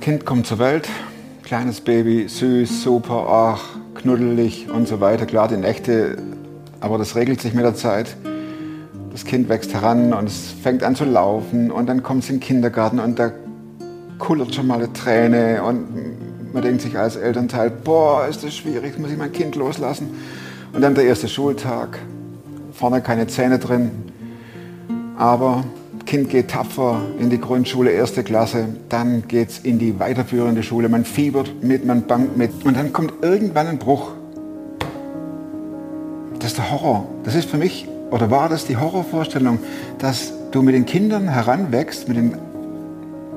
Kind kommt zur Welt, kleines Baby, süß, super, ach, knuddelig und so weiter. Klar, die Nächte, aber das regelt sich mit der Zeit. Das Kind wächst heran und es fängt an zu laufen und dann kommt es in den Kindergarten und da kullert schon mal eine Träne und man denkt sich als Elternteil, boah, ist das schwierig, muss ich mein Kind loslassen. Und dann der erste Schultag, vorne keine Zähne drin, aber Kind geht tapfer in die Grundschule, erste Klasse, dann geht es in die weiterführende Schule, man fiebert mit, man bangt mit und dann kommt irgendwann ein Bruch. Das ist der Horror. Das ist für mich, oder war das die Horrorvorstellung, dass du mit den Kindern heranwächst, mit, den,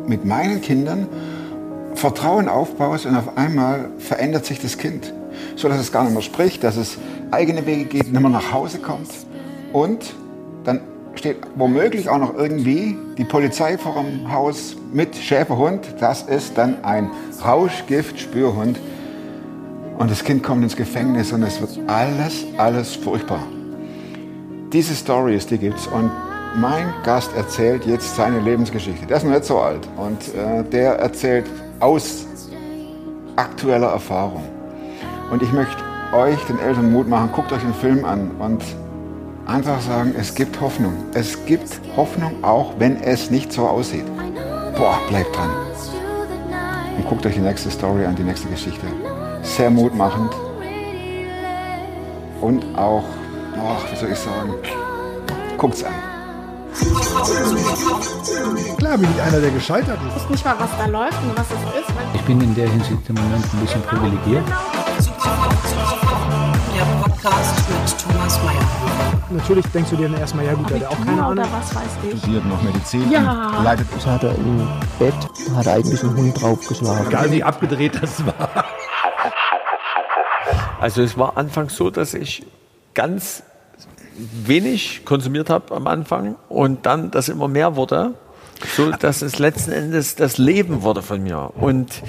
mit meinen Kindern, Vertrauen aufbaust und auf einmal verändert sich das Kind. So dass es gar nicht mehr spricht, dass es eigene Wege geht, nicht mehr nach Hause kommt und dann steht womöglich auch noch irgendwie die Polizei vor dem Haus mit Schäferhund. Das ist dann ein Rauschgift-Spürhund. Und das Kind kommt ins Gefängnis und es wird alles, alles furchtbar. Diese Stories, die gibt's und mein Gast erzählt jetzt seine Lebensgeschichte. Der ist noch nicht so alt und äh, der erzählt aus aktueller Erfahrung. Und ich möchte euch, den Eltern, Mut machen. Guckt euch den Film an und einfach sagen, es gibt Hoffnung. Es gibt Hoffnung, auch wenn es nicht so aussieht. Boah, bleibt dran. Und guckt euch die nächste Story an, die nächste Geschichte. Sehr mutmachend. Und auch, oh, wie soll ich sagen, guckt's an. Klar bin ich einer, der gescheitert ist. Ich weiß nicht mal, was da läuft und was es ist. Ich bin in der Hinsicht im Moment ein bisschen privilegiert. Der Podcast mit Thomas Mayer. Natürlich denkst du dir dann erstmal, ja gut, der hat auch keine Ahnung. was weiß ich. Studiert noch Medizin Ja. und leitet Das hat er im Bett, hat er eigentlich einen Hund draufgeschlagen. Egal wie abgedreht das war. Also es war anfangs so, dass ich ganz wenig konsumiert habe am Anfang und dann das immer mehr wurde, so dass es letzten Endes das Leben wurde von mir. Und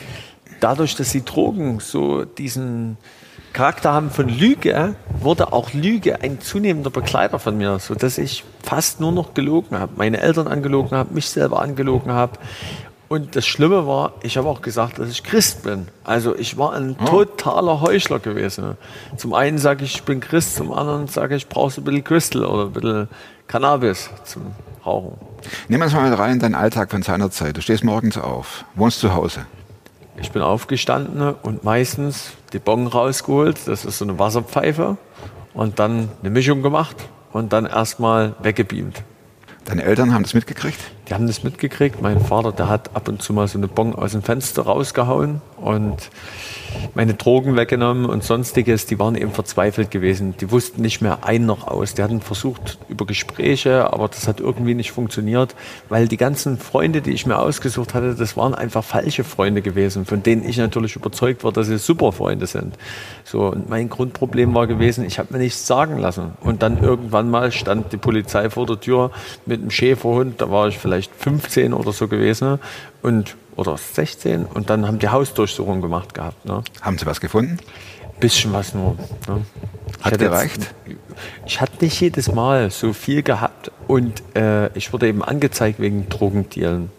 dadurch, dass die Drogen so diesen Charakter haben von Lüge, wurde auch Lüge ein zunehmender Begleiter von mir, so dass ich fast nur noch gelogen habe, meine Eltern angelogen habe, mich selber angelogen habe. Und das Schlimme war, ich habe auch gesagt, dass ich Christ bin. Also ich war ein totaler Heuchler gewesen. Zum einen sage ich, ich bin Christ, zum anderen sage ich, brauchst du ein bisschen Crystal oder ein bisschen Cannabis zum Rauchen. Nimm uns mal rein in deinen Alltag von seiner Zeit. Du stehst morgens auf, wohnst zu Hause. Ich bin aufgestanden und meistens die Bon rausgeholt, das ist so eine Wasserpfeife, und dann eine Mischung gemacht und dann erstmal weggebeamt. Deine Eltern haben das mitgekriegt? Die haben das mitgekriegt. Mein Vater, der hat ab und zu mal so eine Bon aus dem Fenster rausgehauen und meine Drogen weggenommen und sonstiges. Die waren eben verzweifelt gewesen. Die wussten nicht mehr ein noch aus. Die hatten versucht über Gespräche, aber das hat irgendwie nicht funktioniert, weil die ganzen Freunde, die ich mir ausgesucht hatte, das waren einfach falsche Freunde gewesen, von denen ich natürlich überzeugt war, dass sie super Freunde sind. So und mein Grundproblem war gewesen, ich habe mir nichts sagen lassen. Und dann irgendwann mal stand die Polizei vor der Tür mit einem Schäferhund. Da war ich vielleicht 15 oder so gewesen und oder 16 und dann haben die Hausdurchsuchung gemacht gehabt. Ne? Haben sie was gefunden? Bisschen was nur. Ne? Ich Hat hatte jetzt- gereicht? Ich hatte nicht jedes Mal so viel gehabt und äh, ich wurde eben angezeigt wegen Drogendealen.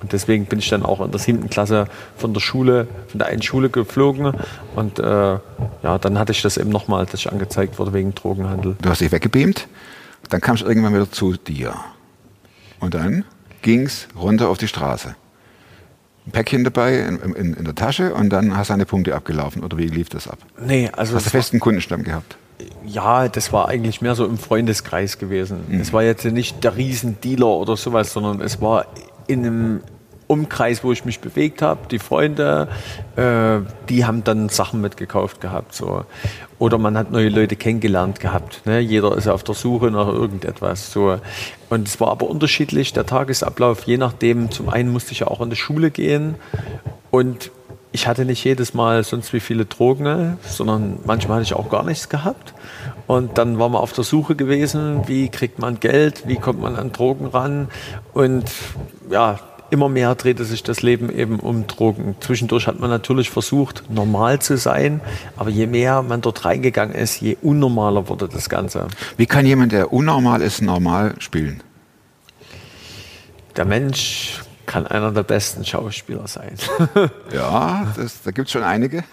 Und deswegen bin ich dann auch in der siebten Klasse von der Schule, von der einen Schule geflogen. Und äh, ja, dann hatte ich das eben nochmal, dass ich angezeigt wurde wegen Drogenhandel. Du hast dich weggebeamt, dann kamst du irgendwann wieder zu dir. Und dann ging's runter auf die Straße. Ein Päckchen dabei in, in, in der Tasche und dann hast du deine Punkte abgelaufen. Oder wie lief das ab? Nee, also Hast du es festen Kundenstamm gehabt? Ja, das war eigentlich mehr so im Freundeskreis gewesen. Es war jetzt nicht der Riesendealer oder sowas, sondern es war in einem Umkreis, wo ich mich bewegt habe. Die Freunde, äh, die haben dann Sachen mitgekauft gehabt. So. Oder man hat neue Leute kennengelernt gehabt. Ne? Jeder ist auf der Suche nach irgendetwas. So. Und es war aber unterschiedlich, der Tagesablauf, je nachdem. Zum einen musste ich ja auch in die Schule gehen und ich hatte nicht jedes Mal sonst wie viele Drogen, sondern manchmal hatte ich auch gar nichts gehabt. Und dann war man auf der Suche gewesen, wie kriegt man Geld, wie kommt man an Drogen ran. Und ja, immer mehr drehte sich das Leben eben um Drogen. Zwischendurch hat man natürlich versucht, normal zu sein, aber je mehr man dort reingegangen ist, je unnormaler wurde das Ganze. Wie kann jemand, der unnormal ist, normal spielen? der Mensch kann einer der besten Schauspieler sein. Ja, das, da gibt es schon einige.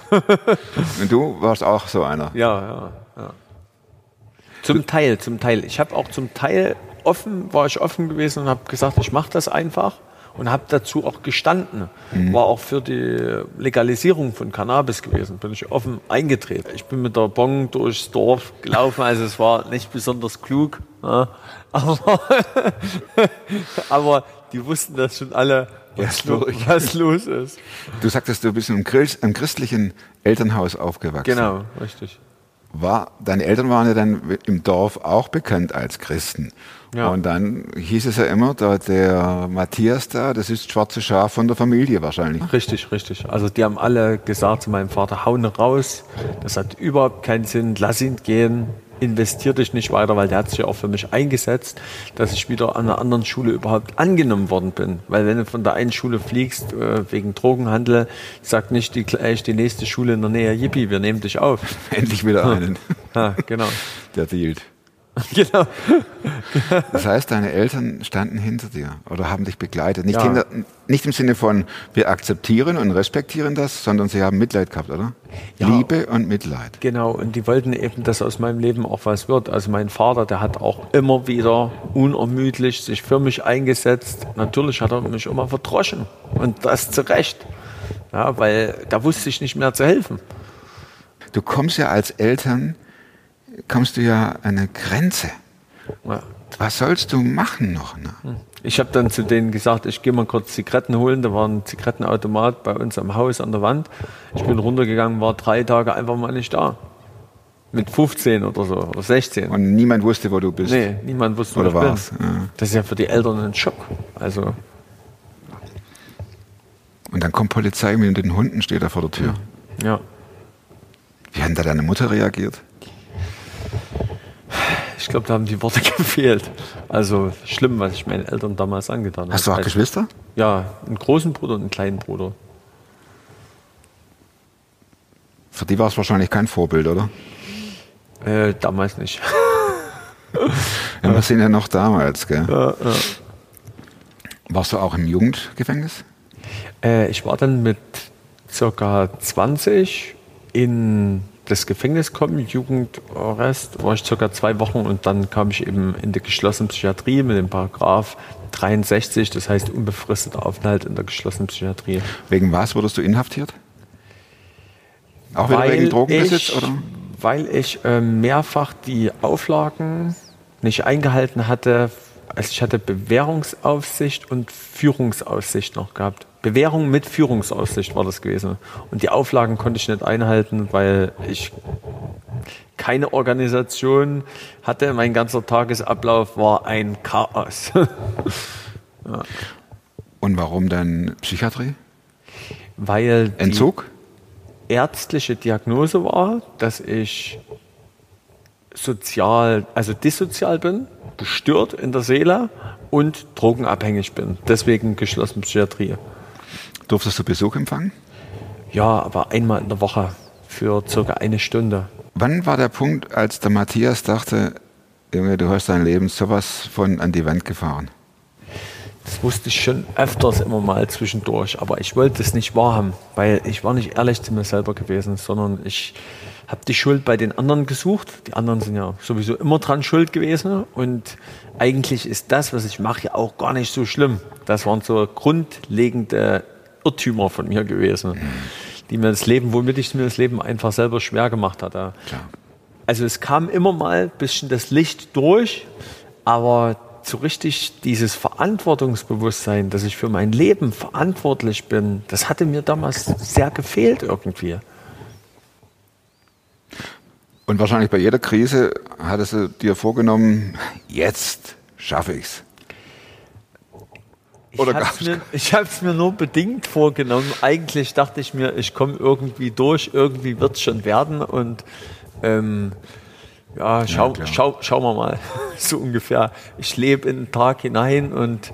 Und du warst auch so einer. Ja, ja, ja. Zum Teil, zum Teil. Ich habe auch zum Teil offen, war ich offen gewesen und habe gesagt, ich mache das einfach und habe dazu auch gestanden. War auch für die Legalisierung von Cannabis gewesen, bin ich offen eingetreten. Ich bin mit der Bong durchs Dorf gelaufen, also es war nicht besonders klug, ja. aber, aber die wussten das schon alle, was, lo was los ist. Du sagtest, du bist im, Christ, im christlichen Elternhaus aufgewachsen. Genau, richtig. War, deine Eltern waren ja dann im Dorf auch bekannt als Christen. Ja. Und dann hieß es ja immer, da der Matthias da, das ist schwarze Schaf von der Familie wahrscheinlich. Richtig, richtig. Also die haben alle gesagt zu meinem Vater, hau ihn raus, das hat überhaupt keinen Sinn, lass ihn gehen, investier dich nicht weiter, weil der hat sich ja auch für mich eingesetzt, dass ich wieder an einer anderen Schule überhaupt angenommen worden bin. Weil wenn du von der einen Schule fliegst, äh, wegen Drogenhandel, sagt nicht die, gleich die nächste Schule in der Nähe, Yippie, wir nehmen dich auf. Endlich wieder einen, Ja, genau. der dealt. genau. Das heißt, deine Eltern standen hinter dir oder haben dich begleitet. Nicht, Ja. hinter, nicht im Sinne von, wir akzeptieren und respektieren das, sondern sie haben Mitleid gehabt, oder? Ja. Liebe und Mitleid. Genau, und die wollten eben, dass aus meinem Leben auch was wird. Also mein Vater, der hat auch immer wieder unermüdlich sich für mich eingesetzt. Natürlich hat er mich immer verdroschen und das zu Recht. Ja, weil da wusste ich nicht mehr zu helfen. Du kommst ja als Eltern, kommst du ja an eine Grenze. Ja. Was sollst du machen noch? Ne? Ich habe dann zu denen gesagt, ich gehe mal kurz Zigaretten holen. Da war ein Zigarettenautomat bei uns am Haus an der Wand. Ich bin runtergegangen, war drei Tage einfach mal nicht da. Mit 15 oder so, oder 16. Und niemand wusste, wo du bist. Nee, niemand wusste, wo Oder ich war's, bin. ja. Das ist ja für die Eltern ein Schock. Also, Und dann kommt Polizei mit den Hunden, steht da vor der Tür. ja. Wie hat denn da deine Mutter reagiert? Ich glaube, da haben die Worte gefehlt. Also schlimm, was ich meinen Eltern damals angetan habe. Hast du auch also, Geschwister? Ja, einen großen Bruder und einen kleinen Bruder. Für die war es wahrscheinlich kein Vorbild, oder? Äh, damals nicht. Ja, wir sind ja noch damals, gell? Warst du auch im Jugendgefängnis? Äh, ich war dann mit circa 20 in das Gefängnis gekommen, Jugendarrest, war ich circa zwei Wochen und dann kam ich eben in die geschlossene Psychiatrie mit dem Paragraph 63, das heißt unbefristeter Aufenthalt in der geschlossenen Psychiatrie. Wegen was wurdest du inhaftiert? Auch wieder wegen Drogenbesitz, ich, oder? Weil ich ähm, mehrfach die Auflagen nicht eingehalten hatte. Also ich hatte Bewährungsaufsicht und Führungsaussicht noch gehabt. Bewährung mit Führungsaussicht war das gewesen. Und die Auflagen konnte ich nicht einhalten, weil ich keine Organisation hatte. Mein ganzer Tagesablauf war ein Chaos. Und warum dann Psychiatrie? weil die, Entzug? ärztliche Diagnose war, dass ich sozial, also dissozial bin, gestört in der Seele und drogenabhängig bin. Deswegen geschlossen Psychiatrie. Durftest du Besuch empfangen? Ja, aber einmal in der Woche für circa eine Stunde. Wann war der Punkt, als der Matthias dachte, Junge, du hast dein Leben sowas von an die Wand gefahren? Das wusste ich schon öfters immer mal zwischendurch, aber ich wollte es nicht wahrhaben, weil ich war nicht ehrlich zu mir selber gewesen, sondern ich habe die Schuld bei den anderen gesucht. Die anderen sind ja sowieso immer dran schuld gewesen und eigentlich ist das, was ich mache, ja auch gar nicht so schlimm. Das waren so grundlegende Irrtümer von mir gewesen, die mir das Leben, womit ich mir das Leben einfach selber schwer gemacht hatte. Klar. Also es kam immer mal ein bisschen das Licht durch, aber so richtig dieses Verantwortungsbewusstsein, dass ich für mein Leben verantwortlich bin, das hatte mir damals sehr gefehlt irgendwie. Und wahrscheinlich bei jeder Krise hattest du dir vorgenommen, jetzt schaffe ich's. Oder ich habe es mir, mir nur bedingt vorgenommen. Eigentlich dachte ich mir, ich komme irgendwie durch, irgendwie wird es schon werden und ähm, ja, schau, klar. schau, schauen wir mal, so ungefähr. Ich lebe in den Tag hinein und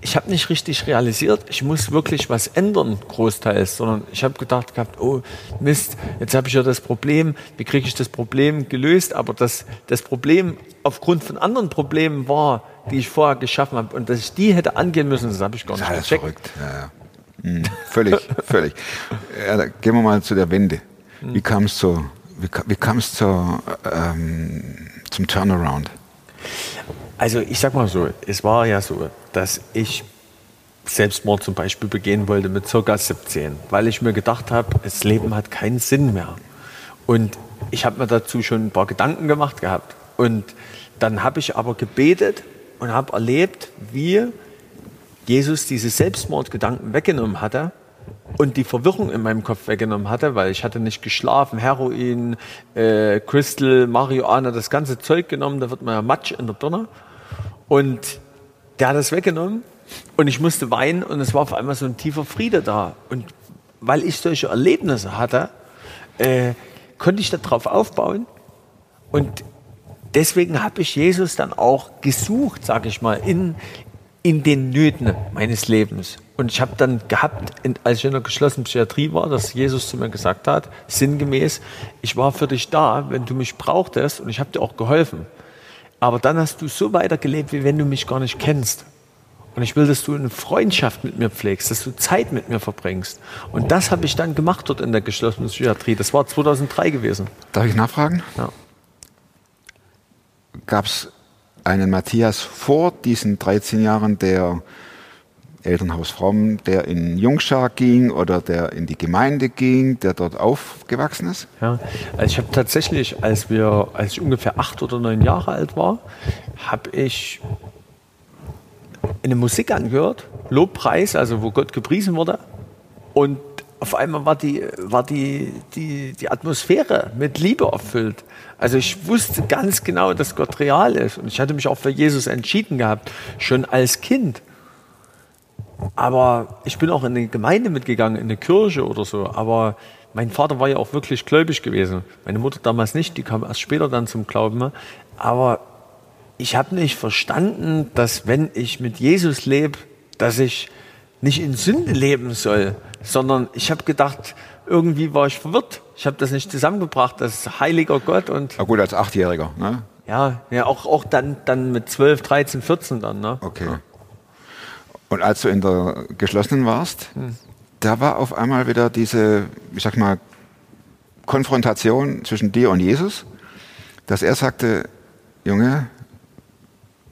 ich habe nicht richtig realisiert, ich muss wirklich was ändern, großteils, sondern ich habe gedacht gehabt, oh Mist, jetzt habe ich ja das Problem, wie kriege ich das Problem gelöst? Aber das, das Problem aufgrund von anderen Problemen war, die ich vorher geschaffen habe und dass ich die hätte angehen müssen, das habe ich gar Das nicht ist alles gecheckt. verrückt. Ja, ja. Hm, völlig, völlig. Ja, gehen wir mal zu der Wende. Wie kam es zu, wie, wie zur, ähm, zum Turnaround? Also ich sag mal so, es war ja so, dass ich Selbstmord zum Beispiel begehen wollte mit circa 17, weil ich mir gedacht habe, das Leben hat keinen Sinn mehr. Und ich habe mir dazu schon ein paar Gedanken gemacht gehabt. Und dann habe ich aber gebetet und habe erlebt, wie Jesus diese Selbstmordgedanken weggenommen hatte und die Verwirrung in meinem Kopf weggenommen hatte, weil ich hatte nicht geschlafen, Heroin, äh, Crystal, Marihuana, das ganze Zeug genommen, da wird man ja Matsch in der Birne. Und der hat das weggenommen und ich musste weinen und es war auf einmal so ein tiefer Friede da. Und weil ich solche Erlebnisse hatte, äh, konnte ich darauf aufbauen und deswegen habe ich Jesus dann auch gesucht, sage ich mal, in, in den Nöten meines Lebens. Und ich habe dann gehabt, als ich in der geschlossenen Psychiatrie war, dass Jesus zu mir gesagt hat, sinngemäß, ich war für dich da, wenn du mich brauchtest und ich habe dir auch geholfen. Aber dann hast du so weitergelebt, wie wenn du mich gar nicht kennst. Und ich will, dass du eine Freundschaft mit mir pflegst, dass du Zeit mit mir verbringst. Und das habe ich dann gemacht dort in der geschlossenen Psychiatrie. Das war 2003 gewesen. Darf ich nachfragen? Ja. Gab es einen Matthias vor diesen 13 Jahren, der Elternhaus Fromm, der in Jungschar ging oder der in die Gemeinde ging, der dort aufgewachsen ist? Ja, also ich habe tatsächlich, als wir, als ich ungefähr acht oder neun Jahre alt war, habe ich eine Musik angehört, Lobpreis, also wo Gott gepriesen wurde. Und auf einmal war die, war die, die, die Atmosphäre mit Liebe erfüllt. Also ich wusste ganz genau, dass Gott real ist. Und ich hatte mich auch für Jesus entschieden gehabt, schon als Kind. Aber ich bin auch in eine Gemeinde mitgegangen, in eine Kirche oder so. Aber mein Vater war ja auch wirklich gläubig gewesen. Meine Mutter damals nicht, die kam erst später dann zum Glauben. Aber ich habe nicht verstanden, dass wenn ich mit Jesus lebe, dass ich nicht in Sünde leben soll, sondern ich habe gedacht, irgendwie war ich verwirrt. Ich habe das nicht zusammengebracht, das heiliger Gott und Na gut, als Achtjähriger. Ne? ja, ja auch, auch dann, dann mit 12, 13, 14 dann. Ne? Okay. Und als du in der geschlossenen warst, da war auf einmal wieder diese, ich sag mal, Konfrontation zwischen dir und Jesus, dass er sagte, Junge,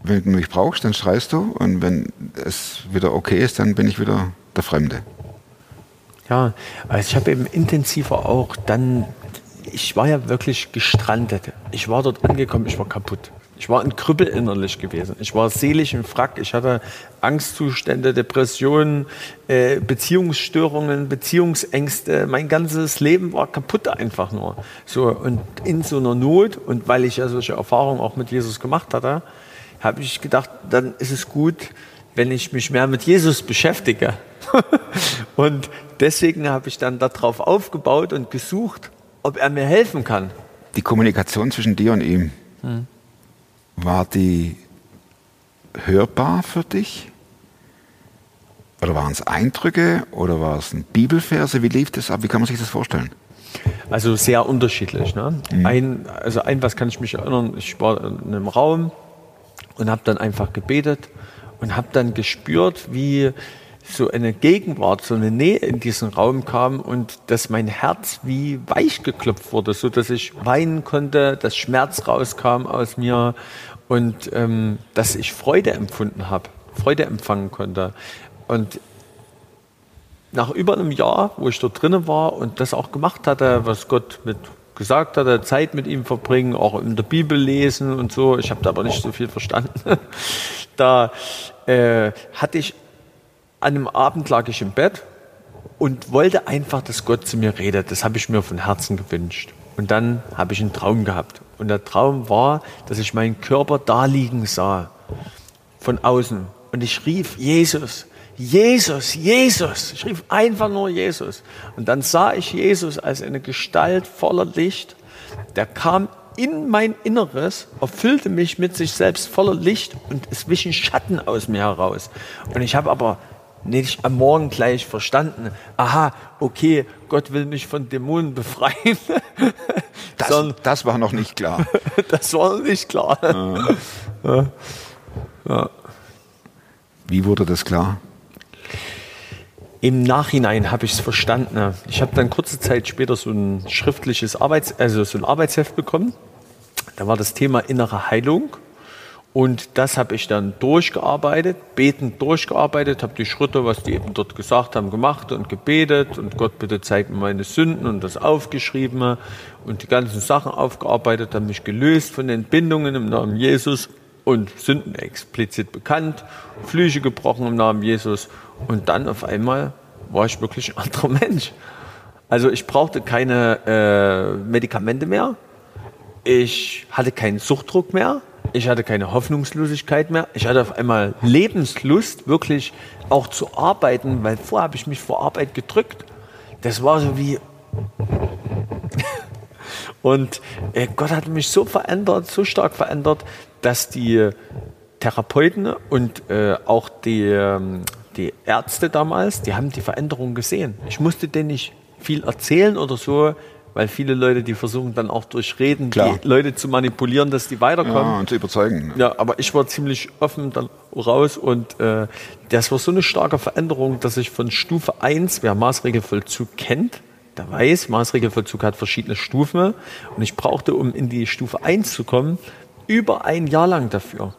wenn du mich brauchst, dann schreist du und wenn es wieder okay ist, dann bin ich wieder der Fremde. Ja, also ich habe eben intensiver auch dann, ich war ja wirklich gestrandet. Ich war dort angekommen, ich war kaputt. Ich war ein Krüppel innerlich gewesen. Ich war seelisch im Frack. Ich hatte Angstzustände, Depressionen, äh, Beziehungsstörungen, Beziehungsängste. Mein ganzes Leben war kaputt einfach nur. So, und in so einer Not, und weil ich ja solche Erfahrungen auch mit Jesus gemacht hatte, habe ich gedacht, dann ist es gut, wenn ich mich mehr mit Jesus beschäftige. und deswegen habe ich dann darauf aufgebaut und gesucht, ob er mir helfen kann. Die Kommunikation zwischen dir und ihm, war die hörbar für dich? Oder waren es Eindrücke oder war es ein Bibelverse? Wie lief das ab? Wie kann man sich das vorstellen? Also sehr unterschiedlich. Ne? Ein, also ein, was kann ich mich erinnern, ich war in einem Raum und habe dann einfach gebetet und habe dann gespürt, wie so eine Gegenwart, so eine Nähe in diesen Raum kam und dass mein Herz wie weich geklopft wurde, so dass ich weinen konnte, dass Schmerz rauskam aus mir und ähm, dass ich Freude empfunden habe, Freude empfangen konnte. Und nach über einem Jahr, wo ich dort drinnen war und das auch gemacht hatte, was Gott mit gesagt hatte, Zeit mit ihm verbringen, auch in der Bibel lesen und so. Ich habe da aber nicht so viel verstanden. da äh, hatte ich an einem Abend lag ich im Bett und wollte einfach, dass Gott zu mir redet. Das habe ich mir von Herzen gewünscht. Und dann habe ich einen Traum gehabt. Und der Traum war, dass ich meinen Körper da liegen sah, von außen. Und ich rief, Jesus, Jesus, Jesus. Ich rief einfach nur Jesus. Und dann sah ich Jesus als eine Gestalt voller Licht. Der kam in mein Inneres, erfüllte mich mit sich selbst voller Licht und es wichen Schatten aus mir heraus. Und ich habe aber nicht am Morgen gleich verstanden, aha, okay, Gott will mich von Dämonen befreien. Das, Sondern- das war noch nicht klar. das war nicht klar. Wie wurde das klar? Im Nachhinein habe ich es verstanden. Ich habe dann kurze Zeit später so ein schriftliches Arbeits-, also so ein Arbeitsheft bekommen. Da war das Thema innere Heilung. Und das habe ich dann durchgearbeitet, betend durchgearbeitet, habe die Schritte, was die eben dort gesagt haben, gemacht und gebetet und Gott bitte zeig mir meine Sünden und das aufgeschrieben und die ganzen Sachen aufgearbeitet, habe mich gelöst von den Bindungen im Namen Jesus und Sünden explizit bekannt, Flüche gebrochen im Namen Jesus und dann auf einmal war ich wirklich ein anderer Mensch. Also ich brauchte keine äh, Medikamente mehr, ich hatte keinen Suchtdruck mehr. Ich hatte keine Hoffnungslosigkeit mehr. Ich hatte auf einmal Lebenslust, wirklich auch zu arbeiten, weil vorher habe ich mich vor Arbeit gedrückt. Das war so wie. Und äh, Gott hat mich so verändert, so stark verändert, dass die Therapeuten und äh, auch die, ähm, die Ärzte damals, die haben die Veränderung gesehen. Ich musste denen nicht viel erzählen oder so, weil viele Leute, die versuchen dann auch durch Reden Klar. die Leute zu manipulieren, dass die weiterkommen. Ja, und zu überzeugen. Ja, aber ich war ziemlich offen dann raus und äh, das war so eine starke Veränderung, dass ich von Stufe 1, wer Maßregelvollzug kennt, der weiß, Maßregelvollzug hat verschiedene Stufen und ich brauchte, um in die Stufe 1 zu kommen, über ein Jahr lang dafür.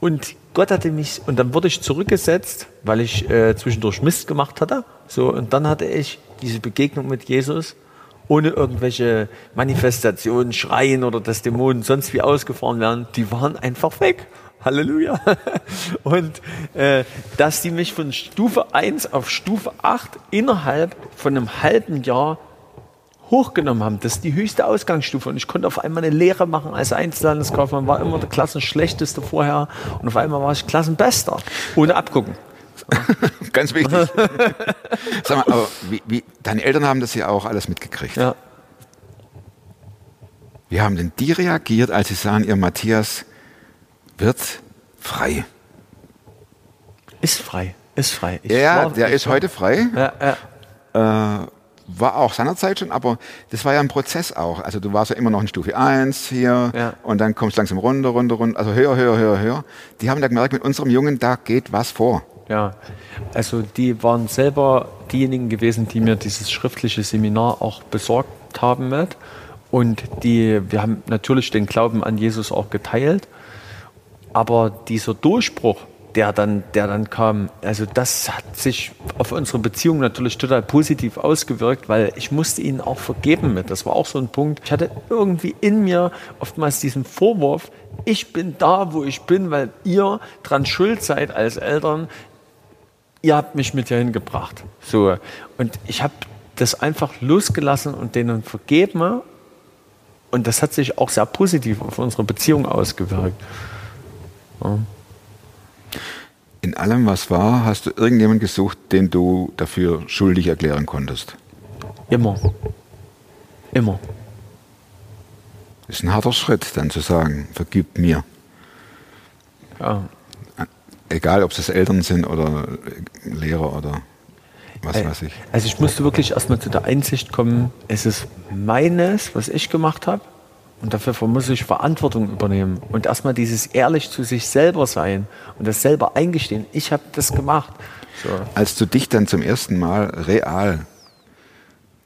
Und Gott hatte mich, und dann wurde ich zurückgesetzt, weil ich äh, zwischendurch Mist gemacht hatte. So, und dann hatte ich diese Begegnung mit Jesus, ohne irgendwelche Manifestationen, Schreien oder dass Dämonen sonst wie ausgefahren werden. Die waren einfach weg. Halleluja. Und äh, dass die mich von Stufe 1 auf Stufe 8 innerhalb von einem halben Jahr hochgenommen haben. Das ist die höchste Ausgangsstufe. Und ich konnte auf einmal eine Lehre machen als Einzelhandelskaufmann, war immer der Klassenschlechteste vorher. Und auf einmal war ich Klassenbester. Ohne abgucken. Ganz wichtig. Sag mal, aber wie, wie, deine Eltern haben das ja auch alles mitgekriegt. Ja. Wie haben denn die reagiert, als sie sahen, ihr Matthias wird frei? Ist frei. Ist frei. Ich Ja, der ist heute frei. Ja, ja. Äh, war auch seinerzeit schon, aber das war ja ein Prozess auch. Also du warst ja immer noch in Stufe 1 hier Ja. und dann kommst du langsam runter, runter, runter, also höher, höher, höher, höher. Die haben da gemerkt, mit unserem Jungen, da geht was vor. Ja, also die waren selber diejenigen gewesen, die mir dieses schriftliche Seminar auch besorgt haben mit. Und die, wir haben natürlich den Glauben an Jesus auch geteilt. Aber dieser Durchbruch, der dann, der dann kam, also das hat sich auf unsere Beziehung natürlich total positiv ausgewirkt, weil ich musste ihnen auch vergeben mit. Das war auch so ein Punkt. Ich hatte irgendwie in mir oftmals diesen Vorwurf, ich bin da, wo ich bin, weil ihr dran schuld seid als Eltern. Ihr habt mich mit hierhin gebracht. So. Und ich habe das einfach losgelassen und denen vergeben. Und das hat sich auch sehr positiv auf unsere Beziehung ausgewirkt. In allem, was war, hast du irgendjemanden gesucht, den du dafür schuldig erklären konntest. Immer. Immer. Ist ein harter Schritt, dann zu sagen, vergib mir. Ja. Egal, ob es Eltern sind oder Lehrer oder was Ey, weiß ich. Also ich musste wirklich erstmal zu der Einsicht kommen, es ist meines, was ich gemacht habe. Und dafür muss ich Verantwortung übernehmen. Und erstmal dieses ehrlich zu sich selber sein und das selber eingestehen. Ich habe das gemacht. So. Als du dich dann zum ersten Mal real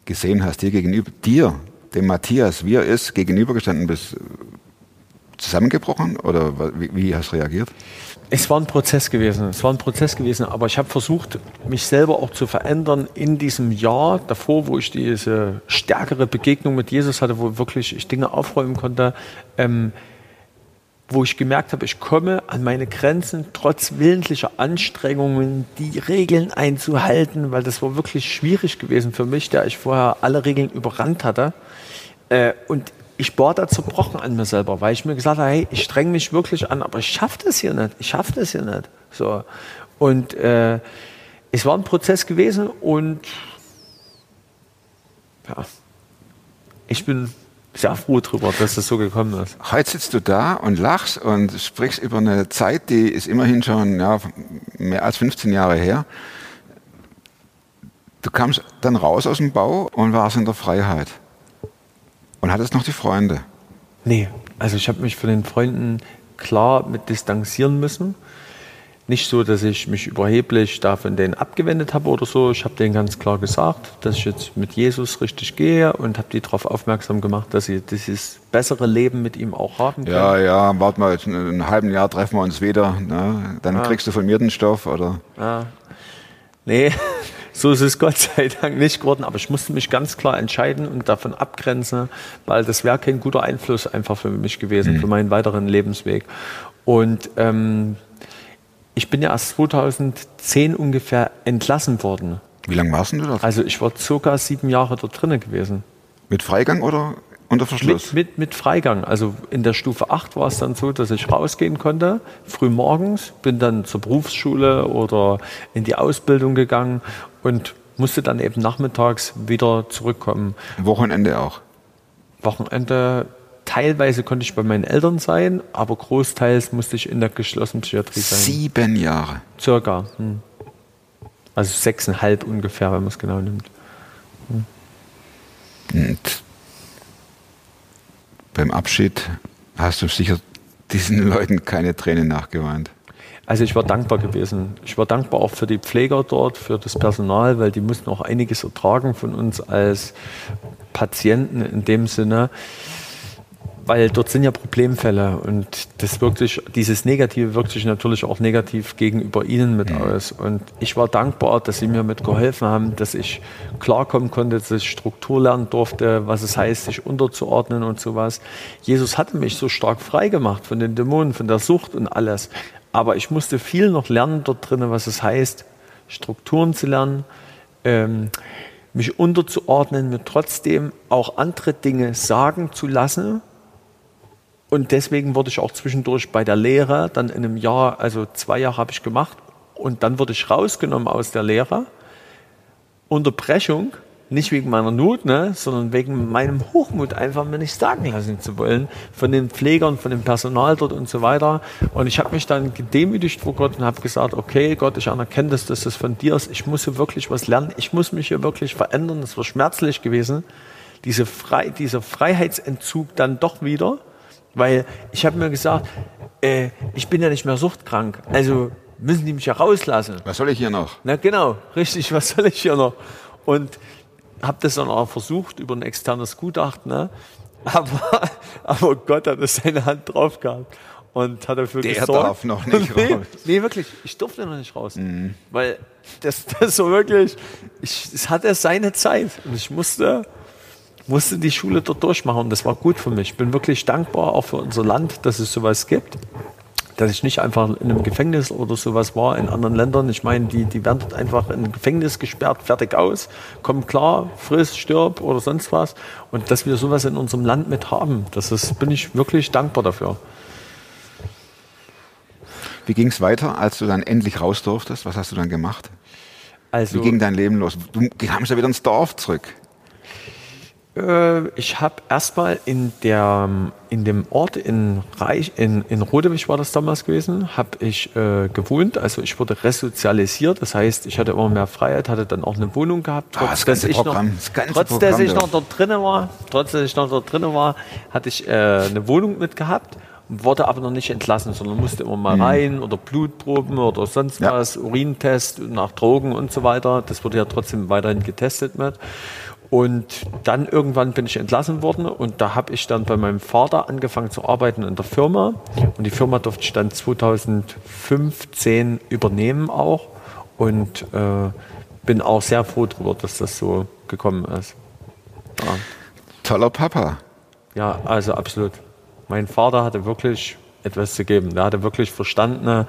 gesehen hast, dir gegenüber, dir, dem Matthias, wie er ist, gegenübergestanden bist, zusammengebrochen oder wie, wie hast du reagiert? Es war ein Prozess gewesen. Es war ein Prozess gewesen, aber ich habe versucht, mich selber auch zu verändern in diesem Jahr davor, wo ich diese stärkere Begegnung mit Jesus hatte, wo wirklich ich Dinge aufräumen konnte, ähm, wo ich gemerkt habe, ich komme an meine Grenzen trotz willentlicher Anstrengungen, die Regeln einzuhalten, weil das war wirklich schwierig gewesen für mich, der ich vorher alle Regeln überrannt hatte. Äh, und ich war da zerbrochen an mir selber, weil ich mir gesagt habe, hey, ich streng mich wirklich an, aber ich schaffe das hier nicht. Ich schaffe das hier nicht. So. Und äh, es war ein Prozess gewesen und ja, ich bin sehr froh drüber, dass das so gekommen ist. Heute sitzt du da und lachst und sprichst über eine Zeit, die ist immerhin schon ja, mehr als 15 Jahre her. Du kamst dann raus aus dem Bau und warst in der Freiheit. Und hattest noch die Freunde. Nee, also ich habe mich von den Freunden klar mit distanzieren müssen. Nicht so, dass ich mich überheblich da von denen abgewendet habe oder so. Ich habe denen ganz klar gesagt, dass ich jetzt mit Jesus richtig gehe und habe die darauf aufmerksam gemacht, dass sie dieses bessere Leben mit ihm auch haben können. Ja, ja, warte mal, in einem halben Jahr treffen wir uns wieder. Ne? Dann kriegst du von mir den Stoff, oder? Ja. Nee, so ist es Gott sei Dank nicht geworden. Aber ich musste mich ganz klar entscheiden und davon abgrenzen, weil das wäre kein guter Einfluss einfach für mich gewesen, für meinen weiteren Lebensweg. Und ähm, ich bin ja erst 2010 ungefähr entlassen worden. Wie lange warst du da? Also ich war circa sieben Jahre dort drinnen gewesen. Mit Freigang oder unter Verschluss? Mit, mit, mit Freigang. Also in der Stufe 8 war es dann so, dass ich rausgehen konnte, früh morgens, bin dann zur Berufsschule oder in die Ausbildung gegangen und musste dann eben nachmittags wieder zurückkommen. Wochenende auch. Wochenende, teilweise konnte ich bei meinen Eltern sein, aber großteils musste ich in der geschlossenen Psychiatrie sein. Sieben Jahre. Circa. Hm. Also sechseinhalb ungefähr, wenn man es genau nimmt. Und beim Abschied hast du sicher diesen Leuten keine Tränen nachgeweint. Also ich war dankbar gewesen. Ich war dankbar auch für die Pfleger dort, für das Personal, weil die mussten auch einiges ertragen von uns als Patienten in dem Sinne. Weil dort sind ja Problemfälle und das wirkt sich, dieses Negative wirkt sich natürlich auch negativ gegenüber ihnen mit aus. Und ich war dankbar, dass sie mir mit geholfen haben, dass ich klarkommen konnte, dass ich Struktur lernen durfte, was es heißt, sich unterzuordnen und sowas. Jesus hatte mich so stark frei gemacht von den Dämonen, von der Sucht und alles. Aber ich musste viel noch lernen dort drinnen, was es heißt, Strukturen zu lernen, ähm, mich unterzuordnen, mir trotzdem auch andere Dinge sagen zu lassen. Und deswegen wurde ich auch zwischendurch bei der Lehre, dann in einem Jahr, also zwei Jahre habe ich gemacht, und dann wurde ich rausgenommen aus der Lehre. Unterbrechung, nicht wegen meiner Not, ne, sondern wegen meinem Hochmut, einfach mir nicht sagen lassen zu wollen, von den Pflegern, von dem Personal dort und so weiter. Und ich habe mich dann gedemütigt vor Gott und habe gesagt, okay, Gott, ich anerkenne, dass das von dir ist. Ich muss hier wirklich was lernen. Ich muss mich hier wirklich verändern. Das war schmerzlich gewesen. Diese Frei, dieser Freiheitsentzug dann doch wieder, weil ich habe mir gesagt, äh, ich bin ja nicht mehr suchtkrank. Also müssen die mich ja rauslassen. Was soll ich hier noch? Na genau, richtig, was soll ich hier noch? Und habe das dann auch versucht über ein externes Gutachten, ne? aber, aber Gott hat es seine Hand drauf gehabt und hat dafür Der gesorgt. darf noch nicht nee, raus. nee, wirklich, ich durfte noch nicht raus, weil das, das so wirklich, ich, es hatte seine Zeit und ich musste, musste die Schule dort durchmachen und das war gut für mich. Ich bin wirklich dankbar auch für unser Land, dass es sowas gibt dass ich nicht einfach in einem Gefängnis oder sowas war in anderen Ländern. Ich meine, die, die werden dort einfach in ein Gefängnis gesperrt, fertig aus, kommen klar, friss, stirb oder sonst was. Und dass wir sowas in unserem Land mit haben, das ist, bin ich wirklich dankbar dafür. Wie ging es weiter, als du dann endlich raus durftest? Was hast du dann gemacht? Also, Wie ging dein Leben los? Du kamst ja wieder ins Dorf zurück. Äh, ich habe erstmal in, der, in dem Ort in, Reich, in, in Rodewig war das damals gewesen, habe ich äh, gewohnt. Also ich wurde resozialisiert. Das heißt, ich hatte immer mehr Freiheit, hatte dann auch eine Wohnung gehabt. Ah, das ganze ich Programm, noch, das trotz Programm dass ich noch dort drinnen war, trotz dass ich noch dort drinnen war, hatte ich äh, eine Wohnung mit gehabt. Wurde aber noch nicht entlassen, sondern musste immer mal rein oder Blutproben oder sonst Mhm. Ja. was, Urintest nach Drogen und so weiter. Das wurde ja trotzdem weiterhin getestet mit. Und dann irgendwann bin ich entlassen worden und da habe ich dann bei meinem Vater angefangen zu arbeiten in der Firma. Und die Firma durfte ich dann 2015 übernehmen auch und äh, bin auch sehr froh darüber, dass das so gekommen ist. Ja. Toller Papa. Ja, also absolut. Mein Vater hatte wirklich etwas zu geben. Der hatte wirklich verstanden,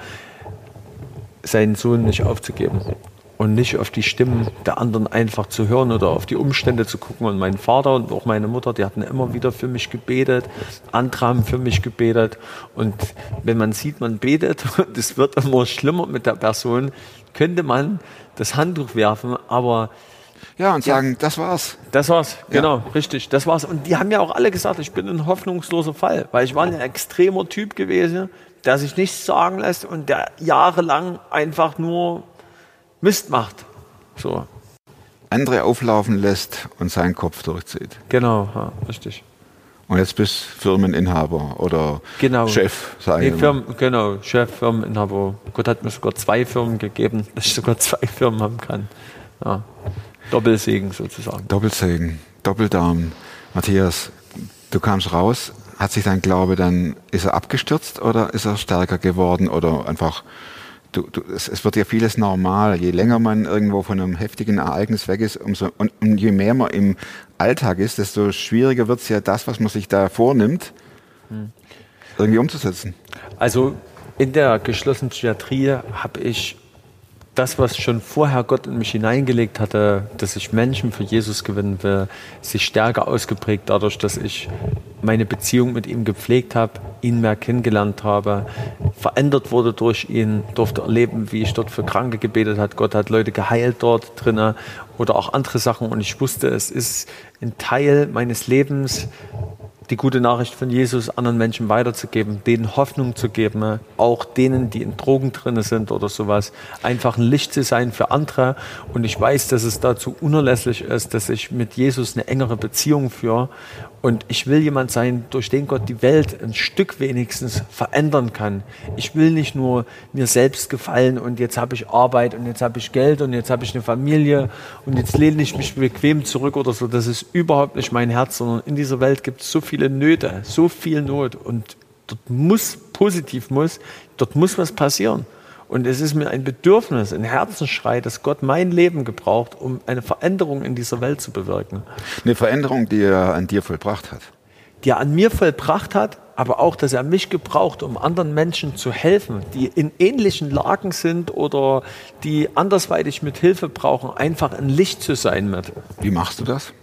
seinen Sohn nicht aufzugeben und nicht auf die Stimmen der anderen einfach zu hören oder auf die Umstände zu gucken. Und mein Vater und auch meine Mutter, die hatten immer wieder für mich gebetet, andere haben für mich gebetet. Und wenn man sieht, man betet und es wird immer schlimmer mit der Person, könnte man das Handtuch werfen, aber Ja, und sagen, das war's. Das war's, genau, richtig. Das war's. Und die haben ja auch alle gesagt, ich bin ein hoffnungsloser Fall, weil ich war ein extremer Typ gewesen, der sich nichts sagen lässt und der jahrelang einfach nur Mist macht. So, Andere auflaufen lässt und seinen Kopf durchzieht. genau, ja, richtig. Und jetzt bist Firmeninhaber oder Genau. Chef, sag Nee, ich mal. Firmen, genau, Chef, Firmeninhaber. Gott hat mir sogar zwei Firmen gegeben, dass ich sogar zwei Firmen haben kann. Ja. Doppelsegen sozusagen. Doppelsegen, Doppeldarm. Matthias, du kamst raus. Hat sich dein Glaube dann, ist er abgestürzt oder ist er stärker geworden oder einfach, du, du, es, es wird ja vieles normal. Je länger man irgendwo von einem heftigen Ereignis weg ist, umso, und, und je mehr man im Alltag ist, desto schwieriger wird es ja das, was man sich da vornimmt, irgendwie umzusetzen. Also in der geschlossenen Psychiatrie habe ich das, was schon vorher Gott in mich hineingelegt hatte, dass ich Menschen für Jesus gewinnen will, sich stärker ausgeprägt dadurch, dass ich meine Beziehung mit ihm gepflegt habe, ihn mehr kennengelernt habe, verändert wurde durch ihn, durfte erleben, wie ich dort für Kranke gebetet hat. Gott hat Leute geheilt dort drinnen oder auch andere Sachen. Und ich wusste, es ist ein Teil meines Lebens, die gute Nachricht von Jesus anderen Menschen weiterzugeben, denen Hoffnung zu geben, auch denen, die in Drogen drin sind oder sowas, einfach ein Licht zu sein für andere. Und ich weiß, dass es dazu unerlässlich ist, dass ich mit Jesus eine engere Beziehung führe. Und ich will jemand sein, durch den Gott die Welt ein Stück wenigstens verändern kann. Ich will nicht nur mir selbst gefallen und jetzt habe ich Arbeit und jetzt habe ich Geld und jetzt habe ich eine Familie und jetzt lehne ich mich bequem zurück oder so. Das ist überhaupt nicht mein Herz, sondern in dieser Welt gibt es so viele Nöte, so viel Not und dort muss, positiv muss, dort muss was passieren. Und es ist mir ein Bedürfnis, ein Herzensschrei, dass Gott mein Leben gebraucht, um eine Veränderung in dieser Welt zu bewirken. Eine Veränderung, die er an dir vollbracht hat. die er an mir vollbracht hat, aber auch, dass er mich gebraucht, um anderen Menschen zu helfen, die in ähnlichen Lagen sind oder die andersweitig mit Hilfe brauchen, einfach ein Licht zu sein mit. Wie machst du das?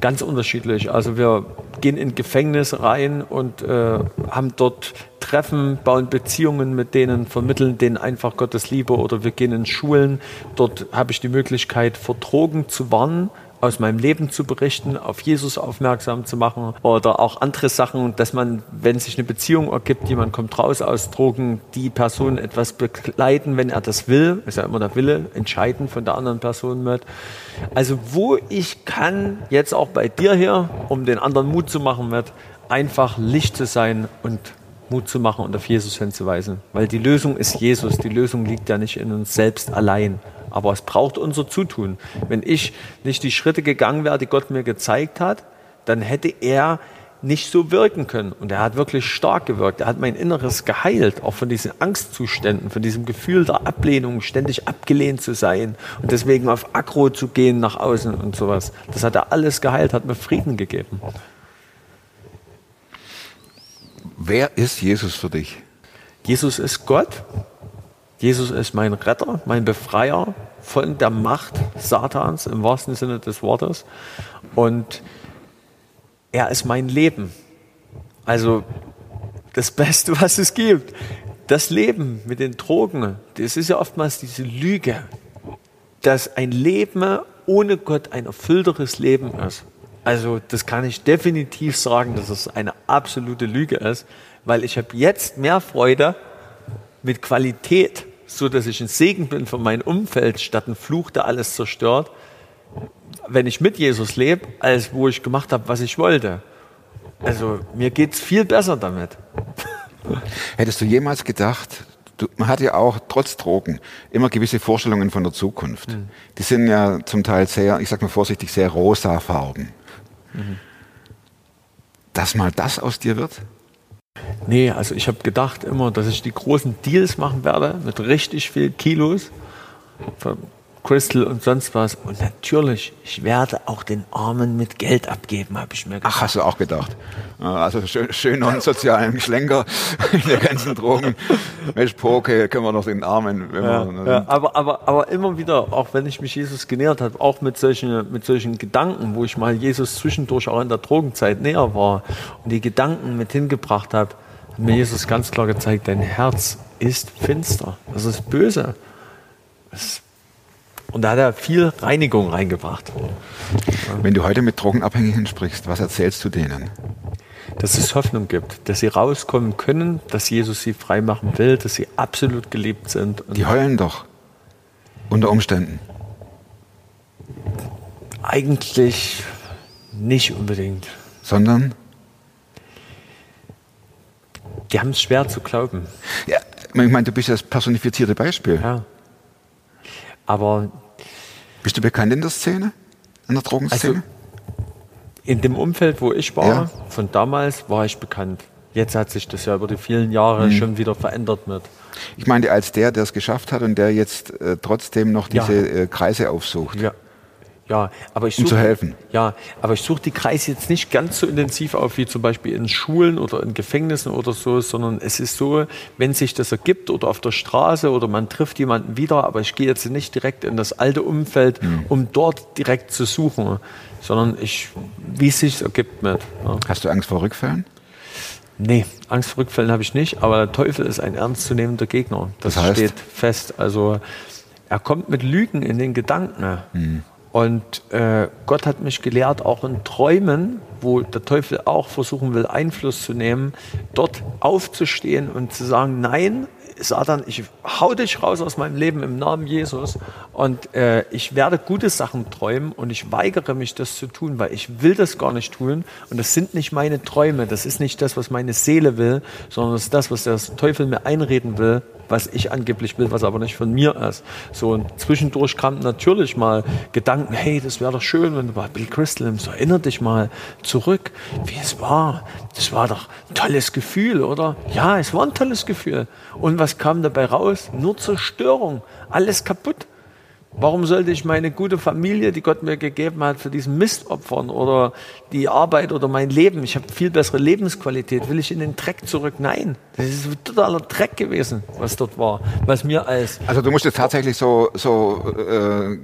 Ganz unterschiedlich. Also wir gehen in Gefängnisse rein und äh, haben dort Treffen, bauen Beziehungen mit denen, vermitteln denen einfach Gottes Liebe oder wir gehen in Schulen. Dort habe ich die Möglichkeit, vor Drogen zu warnen aus meinem Leben zu berichten, auf Jesus aufmerksam zu machen oder auch andere Sachen, dass man, wenn sich eine Beziehung ergibt, jemand kommt raus aus Drogen, die Person etwas begleiten, wenn er das will, ist ja immer der Wille, entscheiden von der anderen Person mit. Also wo ich kann, jetzt auch bei dir hier, um den anderen Mut zu machen mit, einfach Licht zu sein und Mut zu machen und auf Jesus hinzuweisen. Weil die Lösung ist Jesus, die Lösung liegt ja nicht in uns selbst allein. Aber es braucht unser Zutun. Wenn ich nicht die Schritte gegangen wäre, die Gott mir gezeigt hat, dann hätte er nicht so wirken können. Und er hat wirklich stark gewirkt. Er hat mein Inneres geheilt, auch von diesen Angstzuständen, von diesem Gefühl der Ablehnung, ständig abgelehnt zu sein und deswegen auf Aggro zu gehen nach außen und sowas. Das hat er alles geheilt, hat mir Frieden gegeben. Wer ist Jesus für dich? Jesus ist Gott. Jesus ist mein Retter, mein Befreier von der Macht Satans im wahrsten Sinne des Wortes. Und er ist mein Leben. Also das Beste, was es gibt. Das Leben mit den Drogen, das ist ja oftmals diese Lüge, dass ein Leben ohne Gott ein erfüllteres Leben ist. Also das kann ich definitiv sagen, dass es eine absolute Lüge ist, weil ich habe jetzt mehr Freude mit Qualität, so dass ich ein Segen bin für mein Umfeld, statt ein Fluch, der alles zerstört, wenn ich mit Jesus lebe, als wo ich gemacht habe, was ich wollte. Also mir geht's viel besser damit. Hättest du jemals gedacht, du, man hat ja auch trotz Drogen immer gewisse Vorstellungen von der Zukunft. Mhm. Die sind ja zum Teil sehr, ich sag mal vorsichtig, sehr rosafarben. Mhm. Dass mal das aus dir wird? Nee, also ich habe gedacht immer, dass ich die großen Deals machen werde mit richtig viel Kilos Crystal und sonst was. Und natürlich, ich werde auch den Armen mit Geld abgeben, habe ich mir gedacht. Ach, hast du auch gedacht. Also schön, schön und sozialen Schlenker in der ganzen Drogen. Mensch, Poke, können wir noch den Armen. Wenn Ja, wir, ja, aber, aber, aber immer wieder, auch wenn ich mich Jesus genähert habe, auch mit solchen, mit solchen Gedanken, wo ich mal Jesus zwischendurch auch in der Drogenzeit näher war und die Gedanken mit hingebracht habe, hat mir Jesus ganz klar gezeigt, dein Herz ist finster, das ist böse. Es, Und da hat er viel Reinigung reingebracht. Wenn du heute mit Drogenabhängigen sprichst, was erzählst du denen? Dass es Hoffnung gibt, dass sie rauskommen können, dass Jesus sie frei machen will, dass sie absolut geliebt sind. Die heulen doch. Unter Umständen. eigentlich nicht unbedingt. Sondern, Die haben es schwer zu glauben. ja, ich meine, du bist das personifizierte Beispiel. Ja. Aber Bist du bekannt in der Szene? In der Drogenszene? Also, in dem Umfeld, wo ich war, Ja. von damals, war ich bekannt. Jetzt hat sich das ja über die vielen Jahre Mhm. schon wieder verändert mit. ich meine, als der, der es geschafft hat und der jetzt äh, trotzdem noch Ja. diese äh, Kreise aufsucht. Ja. Ja, aber ich Um such- zu helfen. Ja, aber ich suche die Kreise jetzt nicht ganz so intensiv auf wie zum Beispiel in Schulen oder in Gefängnissen oder so, sondern es ist so, wenn sich das ergibt oder auf der Straße oder man trifft jemanden wieder, aber ich gehe jetzt nicht direkt in das alte Umfeld, um dort direkt zu suchen, sondern ich, wie es sich ergibt mit. Ja. Hast du Angst vor Rückfällen? Nee, Angst vor Rückfällen habe ich nicht, aber der Teufel ist ein ernstzunehmender Gegner. Das, Das heißt? steht fest. Also er kommt mit Lügen in den Gedanken. Hm. Und äh, Gott hat mich gelehrt, auch in Träumen, wo der Teufel auch versuchen will, Einfluss zu nehmen, dort aufzustehen und zu sagen, nein, Satan, ich hau dich raus aus meinem Leben im Namen Jesus und äh, ich werde gute Sachen träumen und ich weigere mich, das zu tun, weil ich will das gar nicht tun. Und das sind nicht meine Träume, das ist nicht das, was meine Seele will, sondern das ist das, was der Teufel mir einreden will, was ich angeblich will, was aber nicht von mir ist. So und zwischendurch kamen natürlich mal Gedanken, hey, das wäre doch schön, wenn du bei Bill Crystal nimmst, erinner dich mal zurück, wie es war. Das war doch ein tolles Gefühl, oder? Ja, es war ein tolles Gefühl. Und was kam dabei raus? Nur Zerstörung, alles kaputt. Warum sollte ich meine gute Familie, die Gott mir gegeben hat, für diesen Mist opfern oder die Arbeit oder mein Leben? Ich habe viel bessere Lebensqualität. Will ich in den Dreck zurück? Nein, das ist totaler Dreck gewesen, was dort war. Was mir als Also du musst es tatsächlich so, so äh,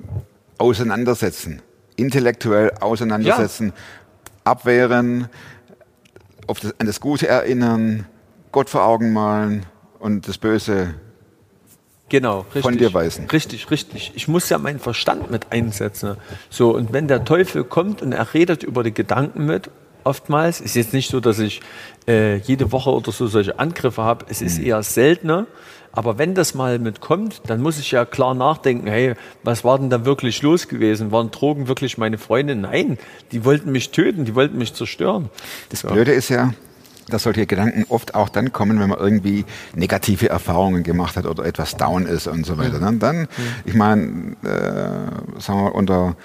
auseinandersetzen. Intellektuell auseinandersetzen, abwehren, auf das, an das Gute erinnern, Gott vor Augen malen und das Böse. Genau, richtig. Von dir weisen. Richtig, richtig. Ich muss ja meinen Verstand mit einsetzen. So, und wenn der Teufel kommt und er redet über die Gedanken mit, oftmals, ist jetzt nicht so, dass ich äh, jede Woche oder so solche Angriffe habe, es Mhm. ist eher seltener. Aber wenn das mal mitkommt, dann muss ich ja klar nachdenken, hey, was war denn da wirklich los gewesen? Waren Drogen wirklich meine Freunde? Nein, die wollten mich töten, die wollten mich zerstören. Das Blöde ist ja, dass solche Gedanken oft auch dann kommen, wenn man irgendwie negative Erfahrungen gemacht hat oder etwas down ist und so weiter. Dann, dann ich meine, äh, sagen wir, unter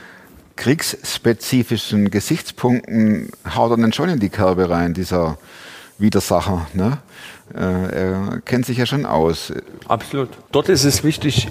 kriegsspezifischen Gesichtspunkten haut er dann schon in die Kerbe rein, dieser Widersacher. Ne? Äh, er kennt sich ja schon aus. Absolut. Dort ist es wichtig,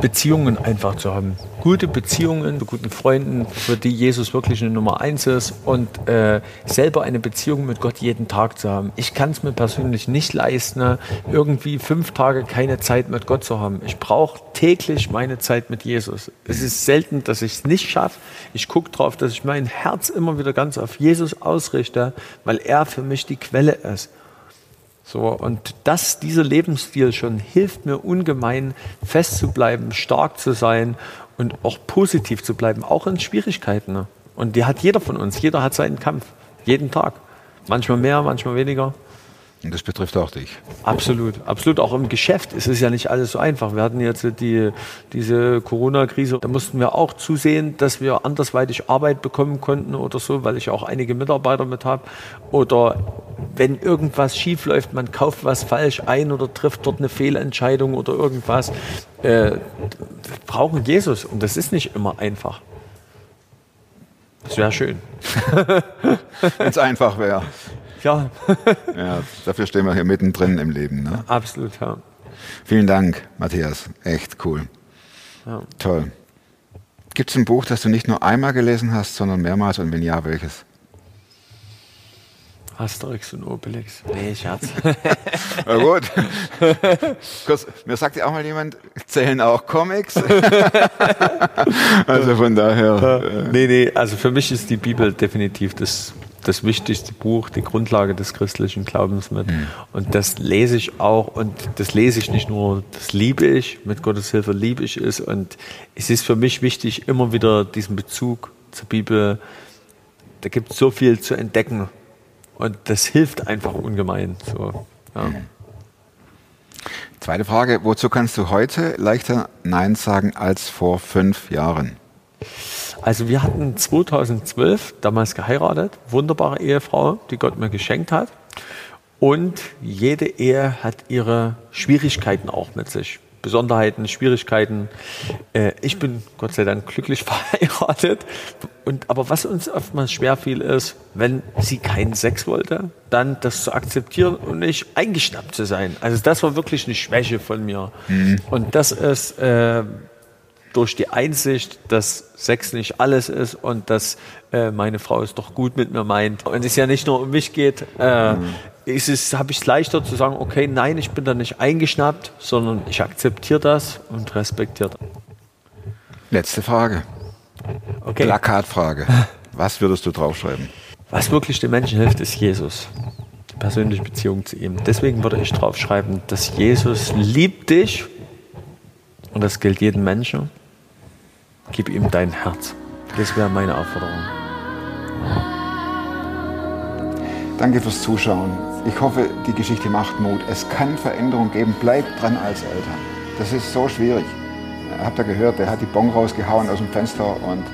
Beziehungen einfach zu haben. Gute Beziehungen zu guten Freunden, für die Jesus wirklich eine Nummer eins ist und äh, selber eine Beziehung mit Gott jeden Tag zu haben. Ich kann es mir persönlich nicht leisten, irgendwie fünf Tage keine Zeit mit Gott zu haben. Ich brauche täglich meine Zeit mit Jesus. Es ist selten, dass ich es nicht schaffe. Ich gucke darauf, dass ich mein Herz immer wieder ganz auf Jesus ausrichte, weil er für mich die Quelle ist. So, und das, dieser Lebensstil schon hilft mir ungemein, fest zu bleiben, stark zu sein und auch positiv zu bleiben, auch in Schwierigkeiten. Ne? Und die hat jeder von uns. Jeder hat seinen Kampf. Jeden Tag. Manchmal mehr, manchmal weniger. Und das betrifft auch dich. Absolut, absolut. Auch im Geschäft ist es ja nicht alles so einfach. Wir hatten jetzt die, diese Corona-Krise, da mussten wir auch zusehen, dass wir andersweitig Arbeit bekommen konnten oder so, weil ich auch einige Mitarbeiter mit habe. Oder wenn irgendwas schief läuft, man kauft was falsch ein oder trifft dort eine Fehlentscheidung oder irgendwas. Äh, wir brauchen Jesus und das ist nicht immer einfach. Das wäre schön. Wenn es einfach wäre. Ja, Ja, dafür stehen wir hier mittendrin im Leben. Ne? absolut, ja. Vielen Dank, Matthias. Echt cool. Ja. Toll. Gibt es ein Buch, das du nicht nur einmal gelesen hast, sondern mehrmals und wenn ja, welches? Asterix und Obelix. Nee, Scherz. Na gut. Kurz, mir sagt ja auch mal jemand, zählen auch Comics. also von daher. Äh, nee, nee, also für mich ist die Bibel definitiv das das wichtigste Buch, die Grundlage des christlichen Glaubens mit. Und das lese ich auch und das lese ich nicht nur, das liebe ich, mit Gottes Hilfe liebe ich es. Und es ist für mich wichtig, immer wieder diesen Bezug zur Bibel, da gibt es so viel zu entdecken. Und das hilft einfach ungemein. So, ja. Zweite Frage, wozu kannst du heute leichter Nein sagen als vor fünf Jahren? Also wir hatten 2012 damals geheiratet, wunderbare Ehefrau, die Gott mir geschenkt hat. Und jede Ehe hat ihre Schwierigkeiten auch mit sich. Besonderheiten, Schwierigkeiten. Äh, ich bin Gott sei Dank glücklich verheiratet. Und, aber was uns oftmals schwer fiel, ist, wenn sie keinen Sex wollte, dann das zu akzeptieren und nicht eingeschnappt zu sein. Also das war wirklich eine Schwäche von mir. Und das ist äh, durch die Einsicht, dass Sex nicht alles ist und dass äh, meine Frau es doch gut mit mir meint und es ja nicht nur um mich geht, äh, ist es, habe ich es leichter zu sagen, okay, nein, ich bin da nicht eingeschnappt, sondern ich akzeptiere das und respektiere das. Letzte Frage. Okay. Plakatfrage. Was würdest du draufschreiben? Was wirklich den Menschen hilft, ist Jesus. Die persönliche Beziehung zu ihm. Deswegen würde ich draufschreiben, dass Jesus liebt dich und das gilt jedem Menschen. Gib ihm dein Herz. Das wäre meine Aufforderung. Danke fürs Zuschauen. Ich hoffe, die Geschichte macht Mut. Es kann Veränderung geben. Bleibt dran als Eltern. Das ist so schwierig. Habt ihr gehört, der hat die Bon rausgehauen aus dem Fenster und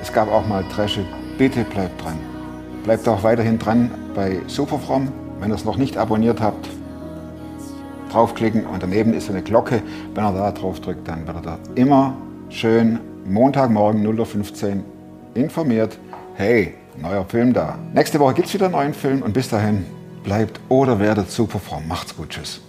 es gab auch mal Dresche. Bitte bleibt dran. Bleibt auch weiterhin dran bei Superfrom. Wenn ihr es noch nicht abonniert habt, draufklicken und daneben ist eine Glocke. Wenn ihr da drauf drückt, dann werdet ihr immer schön Montagmorgen 0.15 Uhr informiert. Hey, neuer Film da. Nächste Woche gibt es wieder einen neuen Film und bis dahin bleibt oder werdet Superfrom. Macht's gut, tschüss.